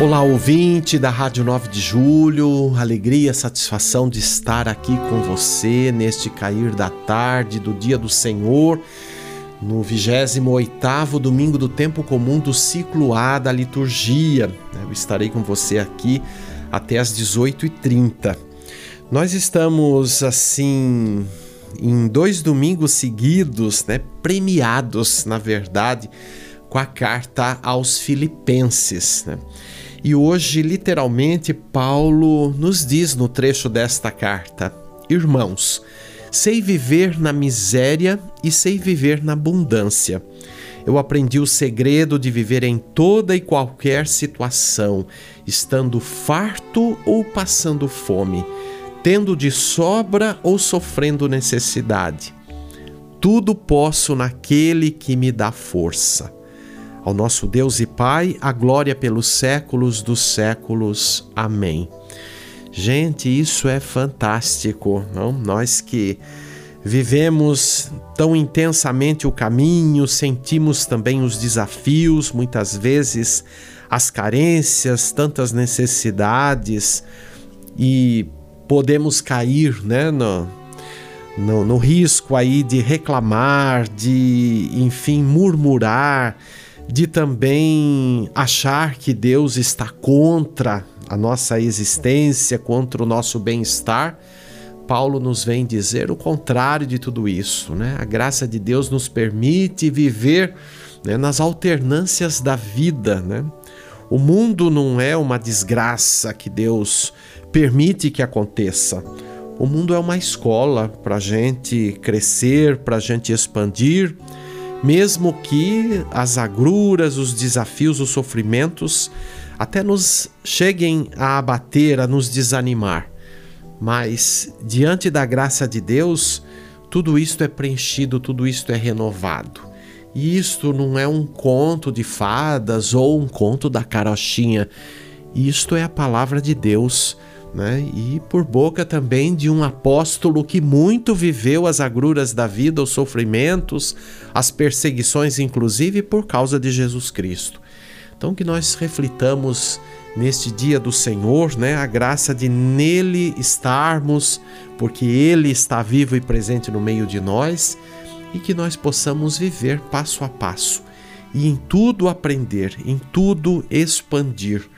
Olá, ouvinte da Rádio 9 de Julho, alegria, satisfação de estar aqui com você neste cair da tarde do dia do Senhor, no 28º domingo do tempo comum do ciclo A da liturgia. Eu estarei com você aqui até às 18h30. Nós estamos assim em dois domingos seguidos, né, premiados, na verdade, com a carta aos Filipenses, né? E hoje, literalmente, Paulo nos diz no trecho desta carta: Irmãos, sei viver na miséria e sei viver na abundância. Eu aprendi o segredo de viver em toda e qualquer situação, estando farto ou passando fome, tendo de sobra ou sofrendo necessidade. Tudo posso naquele que me dá força. Ao nosso Deus e Pai, a glória pelos séculos dos séculos. Amém. Gente, isso é fantástico, não? Nós que vivemos tão intensamente o caminho, sentimos também os desafios, muitas vezes as carências, tantas necessidades e podemos cair, né, no, no, no risco aí de reclamar, de, enfim, murmurar, de também achar que Deus está contra a nossa existência, contra o nosso bem-estar. Paulo nos vem dizer o contrário de tudo isso, né? A graça de Deus nos permite viver né, nas alternâncias da vida, né? O mundo não é uma desgraça que Deus permite que aconteça. O mundo é uma escola para a gente crescer, para a gente expandir mesmo que as agruras, os desafios, os sofrimentos até nos cheguem a abater, a nos desanimar. Mas diante da graça de Deus, tudo isto é preenchido, tudo isto é renovado. E isto não é um conto de fadas ou um conto da carochinha. Isto é a palavra de Deus né? e por boca também de um apóstolo que muito viveu as agruras da vida, os sofrimentos, as perseguições, inclusive por causa de Jesus Cristo. Então, que nós reflitamos neste dia do Senhor, né, a graça de nele estarmos, porque ele está vivo e presente no meio de nós, e que nós possamos viver passo a passo e em tudo aprender, em tudo expandir,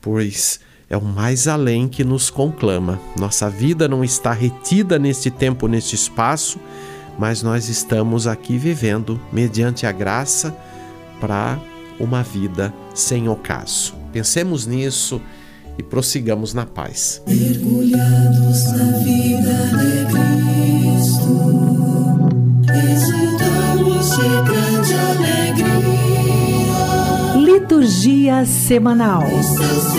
pois é o mais além que nos conclama. Nossa vida não está retida neste tempo, neste espaço, mas nós estamos aqui vivendo, mediante a graça, para uma vida sem ocaso. Pensemos nisso e prossigamos na paz. Mergulhados na vida de Cristo, Liturgia semanal. Seus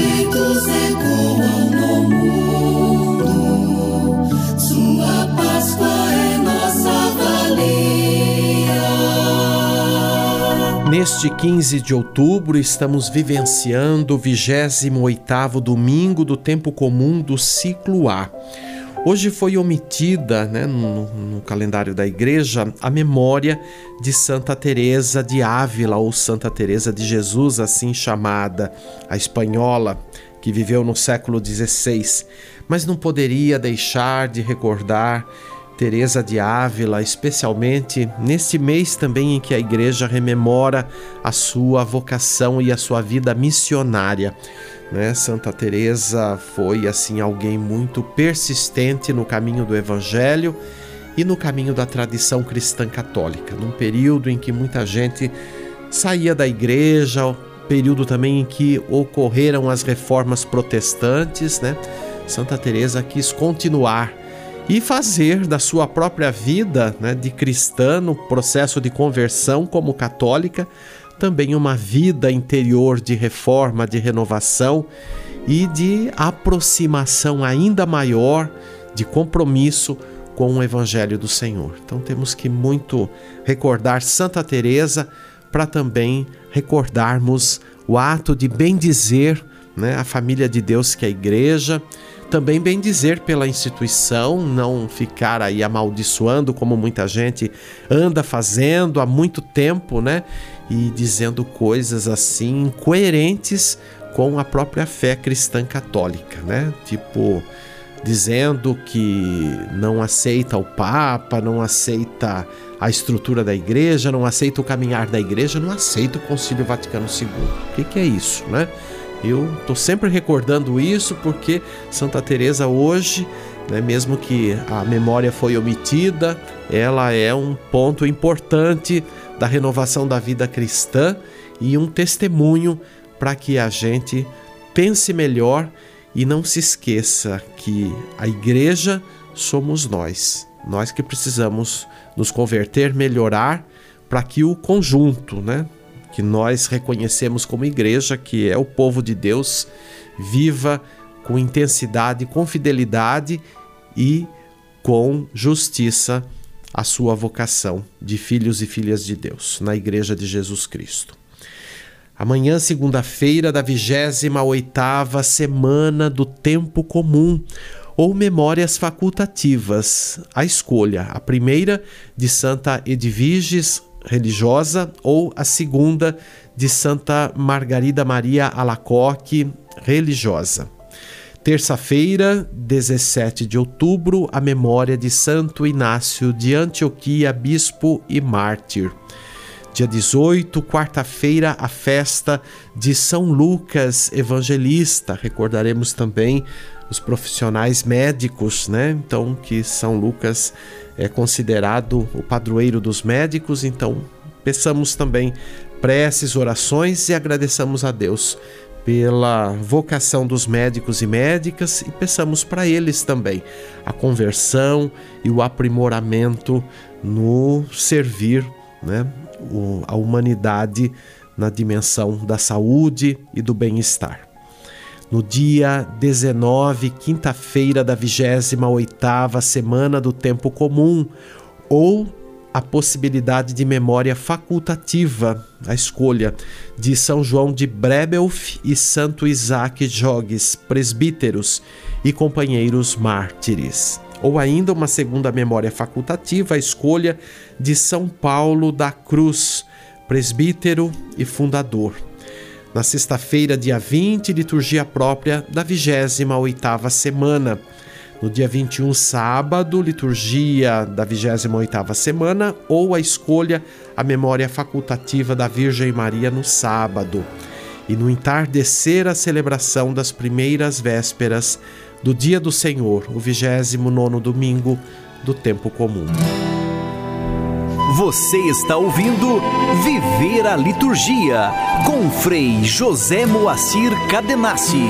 no mundo. Sua Páscoa é nossa valia. Neste 15 de outubro, estamos vivenciando o 28º domingo do tempo comum do ciclo A. Hoje foi omitida né, no, no, calendário da igreja a memória de Santa Teresa de Ávila ou Santa Teresa de Jesus, assim chamada, a espanhola que viveu no século XVI, mas não poderia deixar de recordar Teresa de Ávila, especialmente neste mês também em que a igreja rememora a sua vocação e a sua vida missionária. Né? Santa Teresa foi assim alguém muito persistente no caminho do evangelho e no caminho da tradição cristã católica, num período em que muita gente saía da igreja, período também em que ocorreram as reformas protestantes, né? Santa Teresa quis continuar e fazer da sua própria vida né, de cristã, no processo de conversão como católica, também uma vida interior de reforma, de renovação e de aproximação ainda maior, de compromisso com o evangelho do Senhor. Então temos que muito recordar Santa Teresa para também recordarmos o ato de bendizer né, a família de Deus que é a igreja, também bem dizer pela instituição, não ficar aí amaldiçoando como muita gente anda fazendo há muito tempo, né? E dizendo coisas assim incoerentes com a própria fé cristã católica, né? Tipo, dizendo que não aceita o Papa, não aceita a estrutura da igreja, não aceita o caminhar da igreja, não aceita o Concílio Vaticano II. O que, que é isso, né? Eu estou sempre recordando isso porque Santa Teresa hoje, né, mesmo que a memória foi omitida, ela é um ponto importante da renovação da vida cristã e um testemunho para que a gente pense melhor e não se esqueça que a igreja somos nós. Nós que precisamos nos converter, melhorar para que o conjunto, né, que nós reconhecemos como igreja, que é o povo de Deus, viva com intensidade, com fidelidade e com justiça a sua vocação de filhos e filhas de Deus na Igreja de Jesus Cristo. Amanhã, segunda-feira da 28ª semana do tempo comum, ou memórias facultativas, a escolha. A primeira de Santa Edviges religiosa ou a segunda de Santa Margarida Maria Alacoque, religiosa. Terça-feira, 17 de outubro, a memória de Santo Inácio de Antioquia, bispo e mártir. Dia 18, quarta-feira, a festa de São Lucas Evangelista. Recordaremos também os profissionais médicos, né? Então, que São Lucas é considerado o padroeiro dos médicos, então peçamos também preces, orações e agradeçamos a Deus pela vocação dos médicos e médicas e peçamos para eles também a conversão e o aprimoramento no servir né, a humanidade na dimensão da saúde e do bem-estar no dia 19, quinta-feira da 28ª semana do tempo comum, ou a possibilidade de memória facultativa, a escolha de São João de Brebelf e Santo Isaac Jogues, presbíteros e companheiros mártires. Ou ainda uma segunda memória facultativa, a escolha de São Paulo da Cruz, presbítero e fundador. Na sexta-feira, dia 20, liturgia própria da 28ª semana. No dia 21, sábado, liturgia da 28ª semana ou a escolha, a memória facultativa da Virgem Maria no sábado. E no entardecer, a celebração das primeiras vésperas do dia do Senhor, o 29º domingo do tempo comum. Você está ouvindo Viver a Liturgia com Frei José Moacir Cadenassi.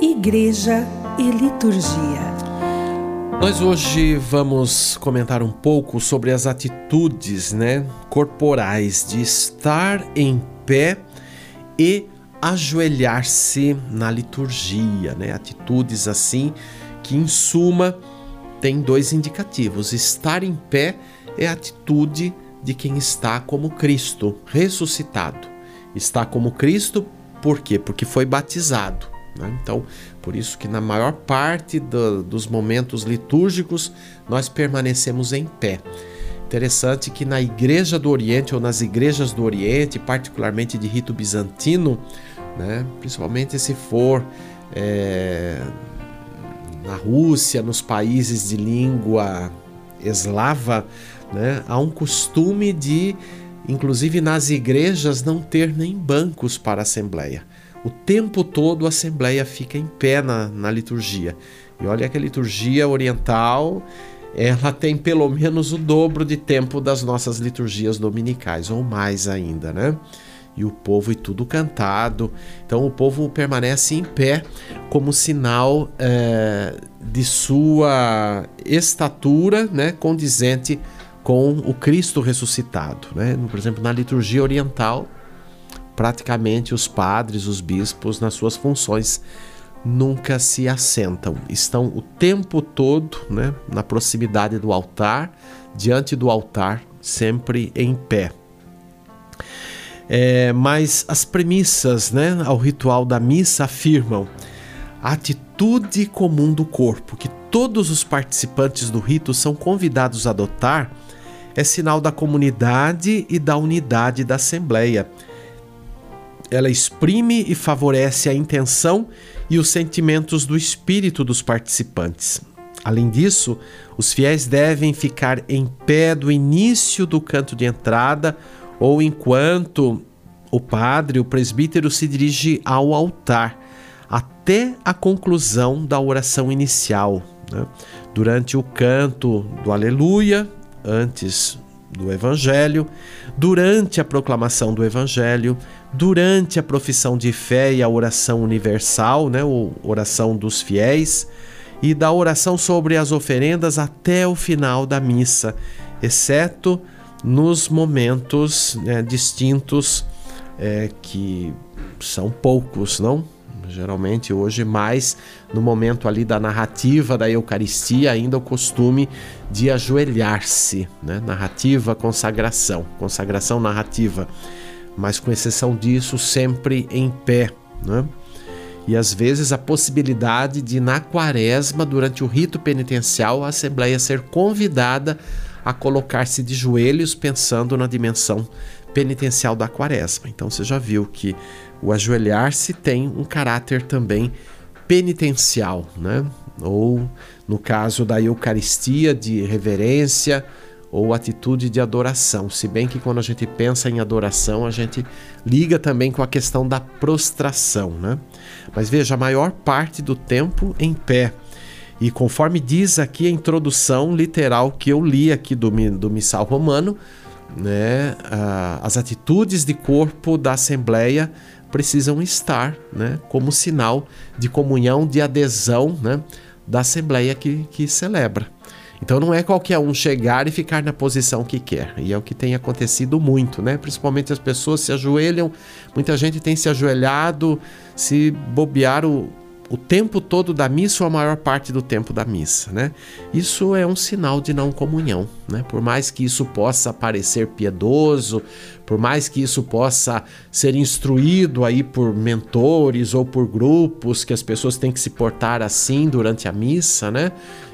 Igreja e Liturgia. Nós hoje vamos comentar um pouco sobre as atitudes, né, corporais de estar em pé e ajoelhar-se na liturgia, né? Atitudes assim que, em suma, tem dois indicativos. Estar em pé é a atitude de quem está como Cristo, ressuscitado. Está como Cristo, por quê? Porque foi batizado. Né? Então, por isso que na maior parte do, dos momentos litúrgicos nós permanecemos em pé. Interessante que na Igreja do Oriente ou nas igrejas do Oriente, particularmente de rito bizantino, né? principalmente se for é, na Rússia, nos países de língua eslava, né? há um costume de, inclusive nas igrejas, não ter nem bancos para assembleia. O tempo todo a assembleia fica em pé na, na liturgia. E olha que a liturgia oriental ela tem pelo menos o dobro de tempo das nossas liturgias dominicais, ou mais ainda, né? E o povo e tudo cantado. Então o povo permanece em pé como sinal é, de sua estatura, né, condizente com o Cristo ressuscitado, né? Por exemplo, na liturgia oriental, praticamente os padres, os bispos, nas suas funções nunca se assentam, estão o tempo todo né, na proximidade do altar, diante do altar, sempre em pé. É, mas as premissas né, ao ritual da missa afirmam a atitude comum do corpo, que todos os participantes do rito são convidados a adotar, é sinal da comunidade e da unidade da Assembleia. Ela exprime e favorece a intenção e os sentimentos do espírito dos participantes. Além disso, os fiéis devem ficar em pé do início do canto de entrada ou enquanto o padre, o presbítero, se dirige ao altar, até a conclusão da oração inicial. Né? Durante o canto do Aleluia, antes do Evangelho, durante a proclamação do Evangelho, durante a profissão de fé e a oração universal, né, ou oração dos fiéis, e da oração sobre as oferendas até o final da missa, exceto nos momentos né, distintos é, que são poucos, não? Geralmente hoje mais no momento ali da narrativa da Eucaristia, ainda o costume de ajoelhar-se, né? Narrativa, consagração, consagração narrativa mas com exceção disso, sempre em pé. Né? E às vezes a possibilidade de, na quaresma, durante o rito penitencial, a Assembleia ser convidada a colocar-se de joelhos pensando na dimensão penitencial da quaresma. Então você já viu que o ajoelhar-se tem um caráter também penitencial, né? ou no caso da Eucaristia, de reverência ou atitude de adoração. Se bem que quando a gente pensa em adoração, a gente liga também com a questão da prostração, né? Mas veja, a maior parte do tempo em pé. E conforme diz aqui a introdução literal que eu li aqui do, do Missal Romano, né, as atitudes de corpo da Assembleia precisam estar né, como sinal de comunhão, de adesão né, da Assembleia que, que celebra. Então não é qualquer um chegar e ficar na posição que quer. E é o que tem acontecido muito, né? Principalmente as pessoas se ajoelham, muita gente tem se ajoelhado, se bobear o, o tempo todo da missa ou a maior parte do tempo da missa, né? Isso é um sinal de não comunhão, né? Por mais que isso possa parecer piedoso, por mais que isso possa ser instruído aí por mentores ou por grupos que as pessoas têm que se portar assim durante a missa, né?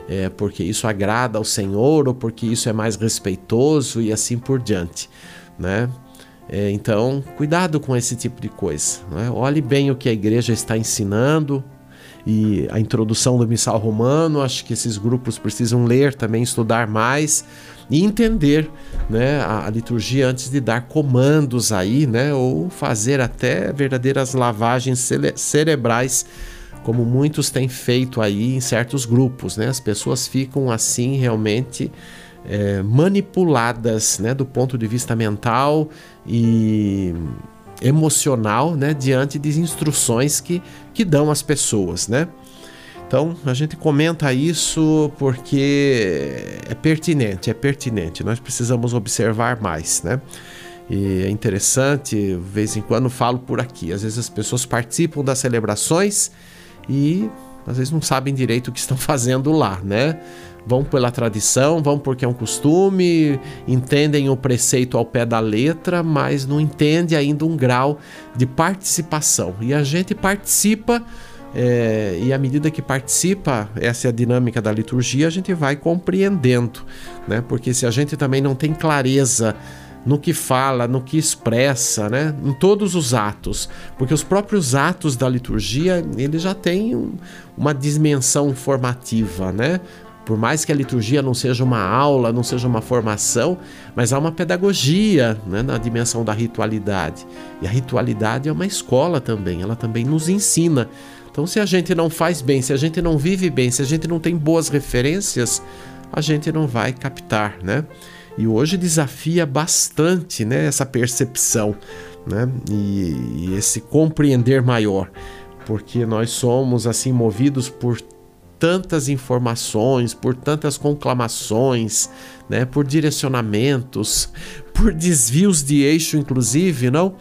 é, porque isso agrada ao Senhor ou porque isso é mais respeitoso e assim por diante, né? É, então, cuidado com esse tipo de coisa. Né? Olhe bem o que a igreja está ensinando e a introdução do missal romano. Acho que esses grupos precisam ler também, estudar mais e entender né, a, a liturgia antes de dar comandos aí, né, ou fazer até verdadeiras lavagens cere cerebrais como muitos têm feito aí em certos grupos, né? As pessoas ficam assim realmente é, manipuladas, né, do ponto de vista mental e emocional, né, diante de instruções que, que dão às pessoas, né? Então a gente comenta isso porque é pertinente, é pertinente. Nós precisamos observar mais, né? E é interessante, de vez em quando falo por aqui. Às vezes as pessoas participam das celebrações e às vezes não sabem direito o que estão fazendo lá, né? Vão pela tradição, vão porque é um costume, entendem o preceito ao pé da letra, mas não entende ainda um grau de participação. E a gente participa, é, e à medida que participa, essa é a dinâmica da liturgia, a gente vai compreendendo, né? Porque se a gente também não tem clareza no que fala, no que expressa, né? em todos os atos, porque os próprios atos da liturgia ele já têm um, uma dimensão formativa, né? Por mais que a liturgia não seja uma aula, não seja uma formação, mas há uma pedagogia né, na dimensão da ritualidade. E a ritualidade é uma escola também, ela também nos ensina. Então, se a gente não faz bem, se a gente não vive bem, se a gente não tem boas referências, a gente não vai captar, né? E hoje desafia bastante, né, essa percepção, né? E, e esse compreender maior, porque nós somos assim movidos por tantas informações, por tantas conclamações, né, por direcionamentos, por desvios de eixo, inclusive, não?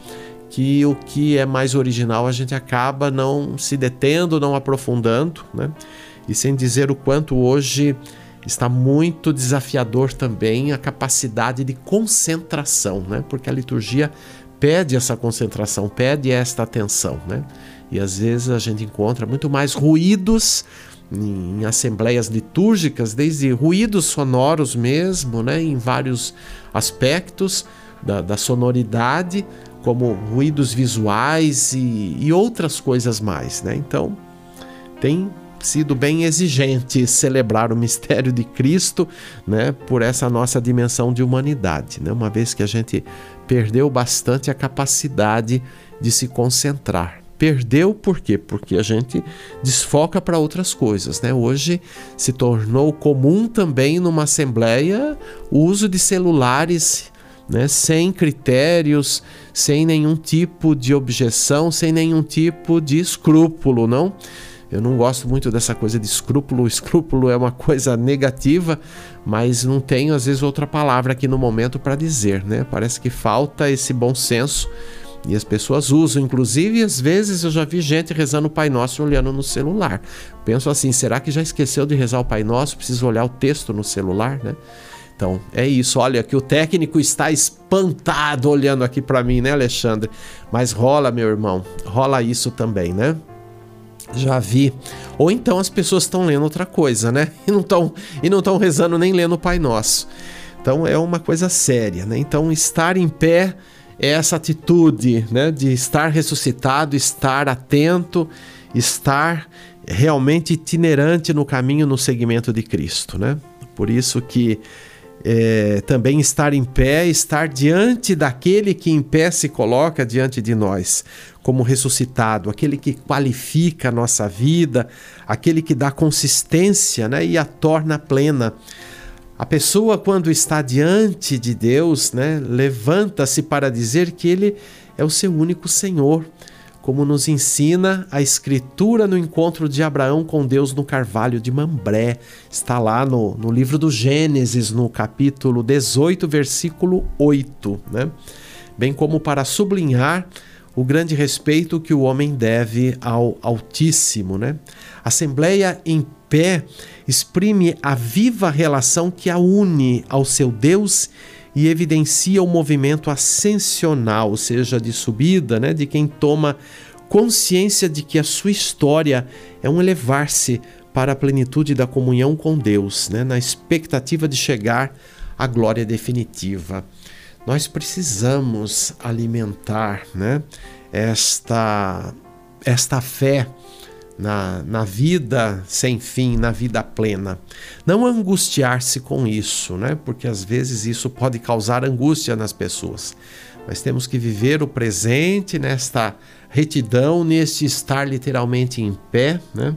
Que o que é mais original a gente acaba não se detendo, não aprofundando, né? E sem dizer o quanto hoje está muito desafiador também a capacidade de concentração, né? Porque a liturgia pede essa concentração, pede esta atenção, né? E às vezes a gente encontra muito mais ruídos em assembleias litúrgicas, desde ruídos sonoros mesmo, né, em vários aspectos da, da sonoridade, como ruídos visuais e, e, outras coisas mais. Né? Então, tem sido bem exigente celebrar o mistério de Cristo né, por essa nossa dimensão de humanidade, né? uma vez que a gente perdeu bastante a capacidade de se concentrar. Perdeu por quê? Porque a gente desfoca para outras coisas, né? Hoje se tornou comum também numa assembleia o uso de celulares, né, sem critérios, sem nenhum tipo de objeção, sem nenhum tipo de escrúpulo, não? Eu não gosto muito dessa coisa de escrúpulo. Escrúpulo é uma coisa negativa, mas não tenho às vezes outra palavra aqui no momento para dizer, né? Parece que falta esse bom senso e as pessoas usam, inclusive, às vezes eu já vi gente rezando o Pai Nosso olhando no celular. Penso assim, será que já esqueceu de rezar o Pai Nosso? Precisa olhar o texto no celular, né? Então, é isso. Olha que o técnico está espantado olhando aqui para mim, né, Alexandre? Mas rola, meu irmão. Rola isso também, né? Já vi. Ou então as pessoas estão lendo outra coisa, né? E não estão e não estão rezando nem lendo o Pai Nosso. Então é uma coisa séria, né? Então estar em pé é essa atitude né, de estar ressuscitado, estar atento, estar realmente itinerante no caminho, no segmento de Cristo. Né? Por isso que é, também estar em pé, estar diante daquele que em pé se coloca diante de nós, como ressuscitado, aquele que qualifica a nossa vida, aquele que dá consistência né, e a torna plena. A pessoa, quando está diante de Deus, né, levanta-se para dizer que Ele é o seu único Senhor, como nos ensina a Escritura no encontro de Abraão com Deus no Carvalho de Mambré. Está lá no, no livro do Gênesis, no capítulo 18, versículo 8. Né? Bem como para sublinhar o grande respeito que o homem deve ao Altíssimo. Né? Assembleia em pé exprime a viva relação que a une ao seu Deus e evidencia o movimento ascensional, ou seja, de subida, né, de quem toma consciência de que a sua história é um elevar-se para a plenitude da comunhão com Deus, né, na expectativa de chegar à glória definitiva. Nós precisamos alimentar né, esta, esta fé na, na vida sem fim, na vida plena. Não angustiar-se com isso, né? porque às vezes isso pode causar angústia nas pessoas. Mas temos que viver o presente nesta retidão, neste estar literalmente em pé, né?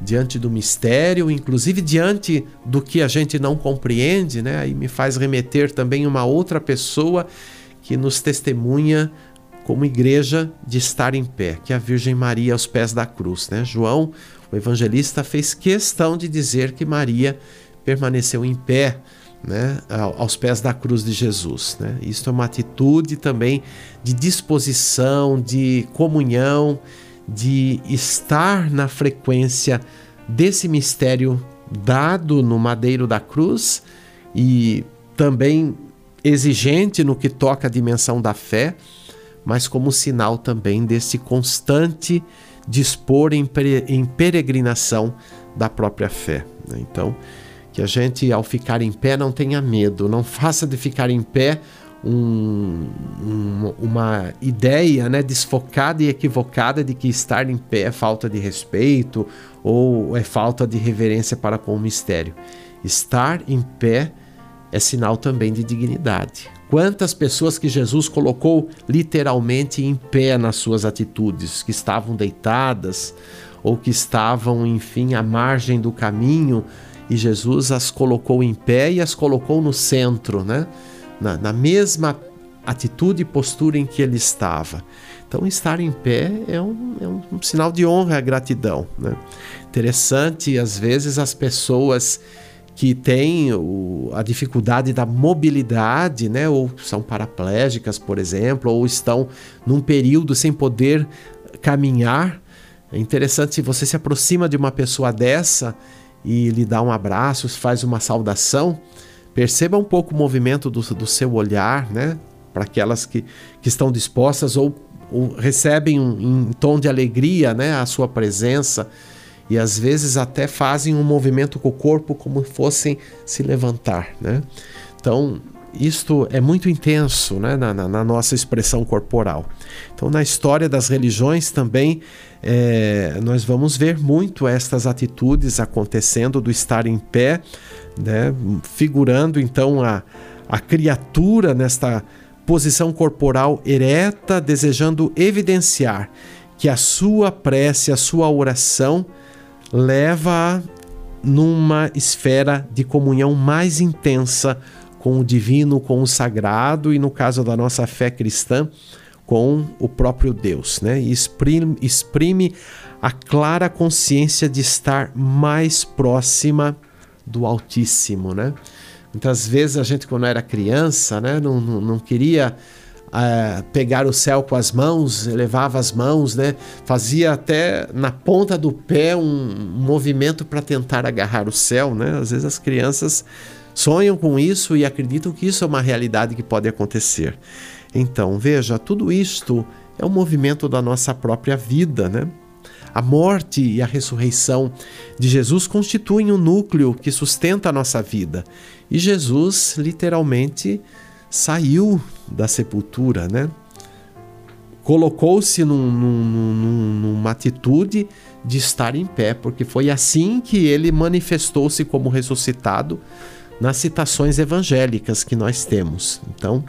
diante do mistério, inclusive diante do que a gente não compreende, né? Aí me faz remeter também uma outra pessoa que nos testemunha como igreja de estar em pé, que é a Virgem Maria aos pés da cruz. Né? João, o evangelista, fez questão de dizer que Maria permaneceu em pé né, aos pés da cruz de Jesus. Né? Isso é uma atitude também de disposição, de comunhão, de estar na frequência desse mistério dado no madeiro da cruz e também exigente no que toca a dimensão da fé mas como sinal também desse constante dispor em, peregrinação da própria fé. Né? Então, que a gente, ao ficar em pé, não tenha medo, não faça de ficar em pé um, um, uma ideia né, desfocada e equivocada de que estar em pé é falta de respeito ou é falta de reverência para com o mistério. Estar em pé é sinal também de dignidade. Quantas pessoas que Jesus colocou literalmente em pé nas suas atitudes, que estavam deitadas ou que estavam, enfim, à margem do caminho e Jesus as colocou em pé e as colocou no centro, né? na, na mesma atitude e postura em que ele estava. Então, estar em pé é um, é um, sinal de honra gratidão. Né? Interessante, às vezes, as pessoas que têm o, a dificuldade da mobilidade, né, ou são paraplégicas, por exemplo, ou estão num período sem poder caminhar. É interessante se você se aproxima de uma pessoa dessa e lhe dá um abraço, faz uma saudação, perceba um pouco o movimento do, do seu olhar, né, para aquelas que, que estão dispostas ou recebem um, em tom de alegria né, a sua presença e às vezes até fazem um movimento com o corpo como fossem se levantar. Né? Então, isto é muito intenso né, na, na, na, nossa expressão corporal. Então, na história das religiões também, é, nós vamos ver muito estas atitudes acontecendo do estar em pé, né, figurando então a, a criatura nesta posição corporal ereta, desejando evidenciar que a sua prece, a sua oração leva numa esfera de comunhão mais intensa com o divino, com o sagrado e no caso da nossa fé cristã, com o próprio Deus, né? E exprime, exprime a clara consciência de estar mais próxima do Altíssimo, né? Muitas vezes a gente, quando era criança, né, não, não, não queria pegar o céu com as mãos, elevava as mãos, né, fazia até na ponta do pé um, movimento para tentar agarrar o céu. Né? Às vezes as crianças sonham com isso e acreditam que isso é uma realidade que pode acontecer. Então, veja, tudo isto é um movimento da nossa própria vida, né? A morte e a ressurreição de Jesus constituem o um núcleo que sustenta a nossa vida. E Jesus, literalmente, saiu da sepultura, né? Colocou-se num, num, numa atitude de estar em pé, porque foi assim que ele manifestou-se como ressuscitado nas citações evangélicas que nós temos. Então,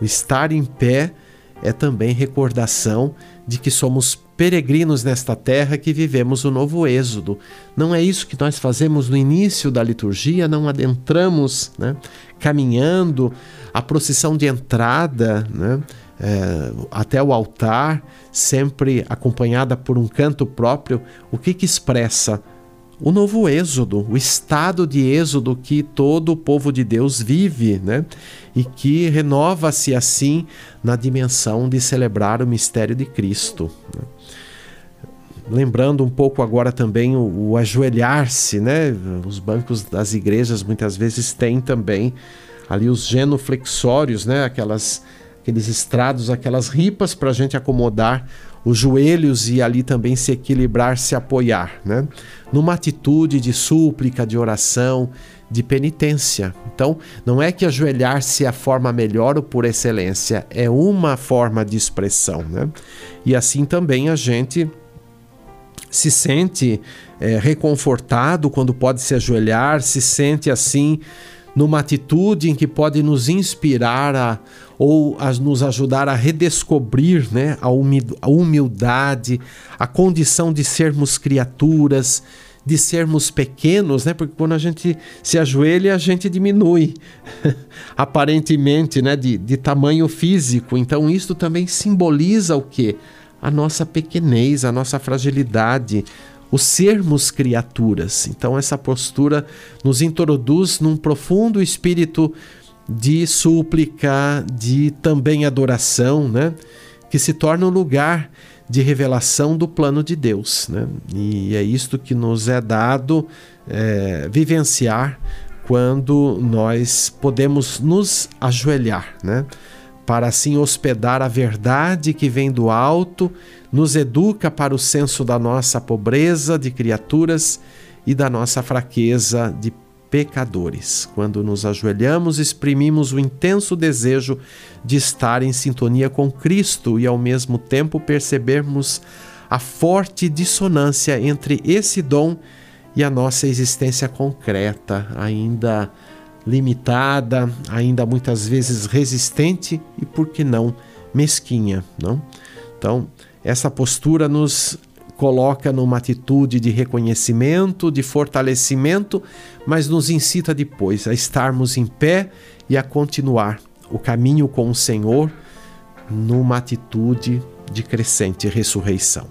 o estar em pé é também recordação de que somos peregrinos nesta terra que vivemos o novo êxodo. Não é isso que nós fazemos no início da liturgia, não adentramos, né, caminhando a procissão de entrada, né, é, até o altar, sempre acompanhada por um canto próprio, o que que expressa o novo êxodo, o estado de êxodo que todo o povo de Deus vive, né? E que renova-se assim na dimensão de celebrar o mistério de Cristo. Né? Lembrando um pouco agora também o, o ajoelhar-se, né? Os bancos das igrejas muitas vezes têm também ali os genuflexórios, né? Aquelas, aqueles estrados, aquelas ripas para a gente acomodar os joelhos e ali também se equilibrar, se apoiar, né? Numa atitude de súplica, de oração, de penitência. Então, não é que ajoelhar-se é a forma melhor ou por excelência, é uma forma de expressão, né? E assim também a gente se sente é, reconfortado quando pode se ajoelhar, se sente assim numa atitude em que pode nos inspirar a, ou a nos ajudar a redescobrir né, a humildade, a condição de sermos criaturas, de sermos pequenos, né? Porque quando a gente se ajoelha, a gente diminui, aparentemente, né? De, de tamanho físico. Então, isso também simboliza o que? A nossa pequenez, a nossa fragilidade, o sermos criaturas. Então, essa postura nos introduz num profundo espírito de súplica, de também adoração, né? que se torna um lugar de revelação do plano de Deus. Né? E é isto que nos é dado é, vivenciar quando nós podemos nos ajoelhar, né? Para assim hospedar a verdade que vem do alto, nos educa para o senso da nossa pobreza de criaturas e da nossa fraqueza de pecadores. Quando nos ajoelhamos, exprimimos o intenso desejo de estar em sintonia com Cristo e ao mesmo tempo percebermos a forte dissonância entre esse dom e a nossa existência concreta, ainda limitada, ainda muitas vezes resistente e por que não mesquinha, não? Então, essa postura nos coloca numa atitude de reconhecimento, de fortalecimento, mas nos incita depois a estarmos em pé e a continuar o caminho com o Senhor numa atitude de crescente ressurreição.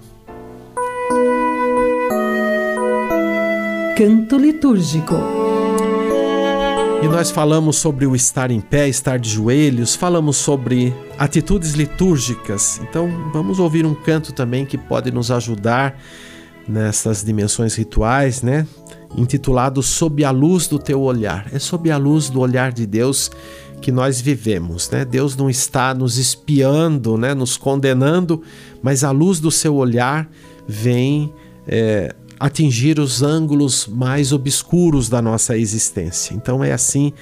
Canto litúrgico. E nós falamos sobre o estar em pé, estar de joelhos, falamos sobre atitudes litúrgicas. Então, vamos ouvir um canto também que pode nos ajudar nessas dimensões rituais, né? Intitulado Sob a luz do teu olhar. É sob a luz do olhar de Deus que nós vivemos, né? Deus não está nos espiando, né? Nos condenando, mas a luz do seu olhar vem é, atingir os ângulos mais obscuros da nossa existência. Então é assim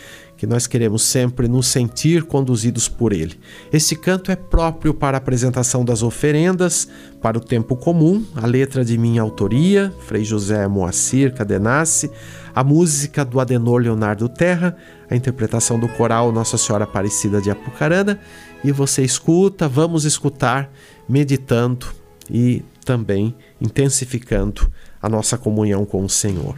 que nós queremos sempre nos sentir conduzidos por Ele. Esse canto é próprio para a apresentação das oferendas, para o tempo comum, a letra de minha autoria, Frei José Moacir Cadenassi, a música do Adenor Leonardo Terra, a interpretação do coral Nossa Senhora Aparecida de Apucarana, e você escuta, vamos escutar, meditando e também intensificando a nossa comunhão com o Senhor.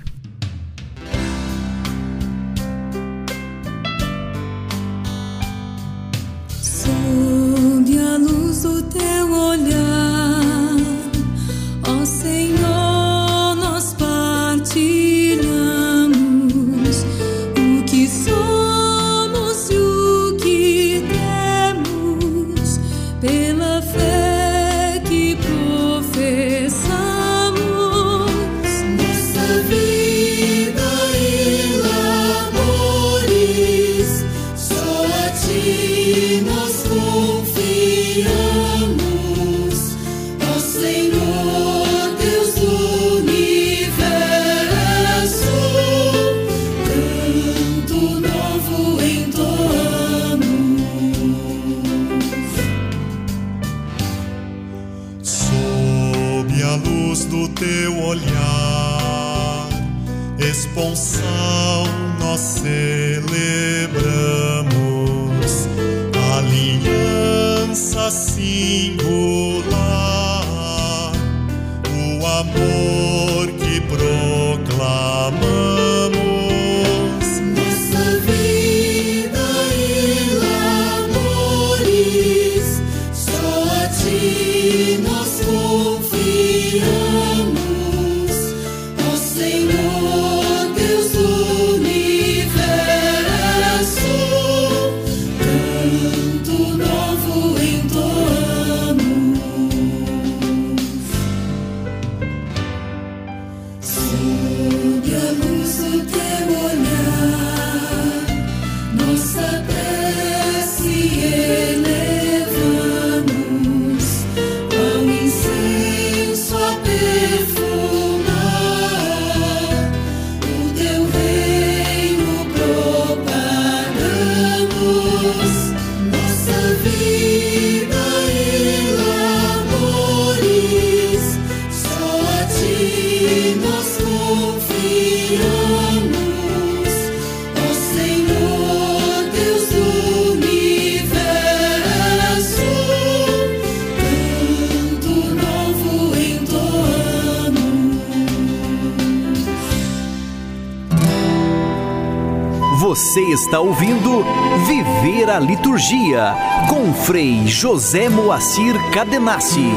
Você está ouvindo Viver a Liturgia com Frei José Moacir Cadenassi.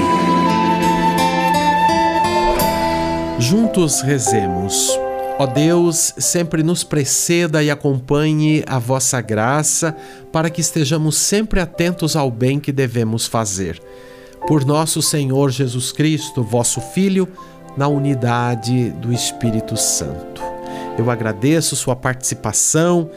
Juntos rezemos. Ó Deus, sempre nos preceda e acompanhe a vossa graça, para que estejamos sempre atentos ao bem que devemos fazer. Por nosso Senhor Jesus Cristo, vosso Filho, na unidade do Espírito Santo. Eu agradeço sua participação.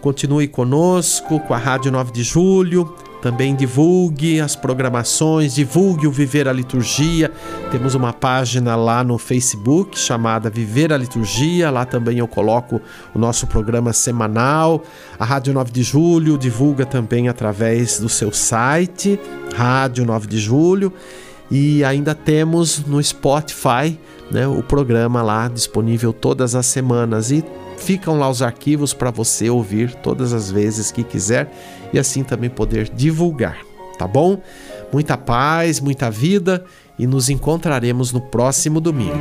Continue conosco com a Rádio 9 de Julho. Também divulgue as programações, divulgue o Viver a Liturgia. Temos uma página lá no Facebook chamada Viver a Liturgia. Lá também eu coloco o nosso programa semanal. A Rádio 9 de Julho divulga também através do seu site, Rádio 9 de Julho. E ainda temos no Spotify né, o programa lá disponível todas as semanas. E ficam lá os arquivos para você ouvir todas as vezes que quiser e assim também poder divulgar, tá bom? Muita paz, muita vida e nos encontraremos no próximo domingo.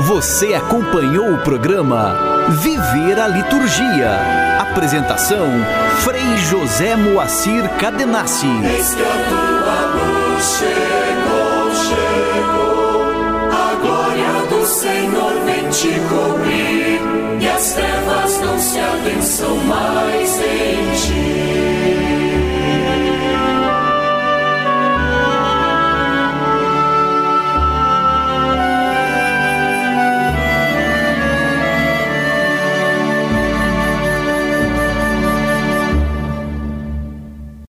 Você acompanhou o programa Viver a Liturgia. Apresentação: Frei José Moacir Cadenassi. Eis que a tua luz chegou, chegou. A glória do Senhor vem te cobrir. E as trevas não se abençam mais em ti.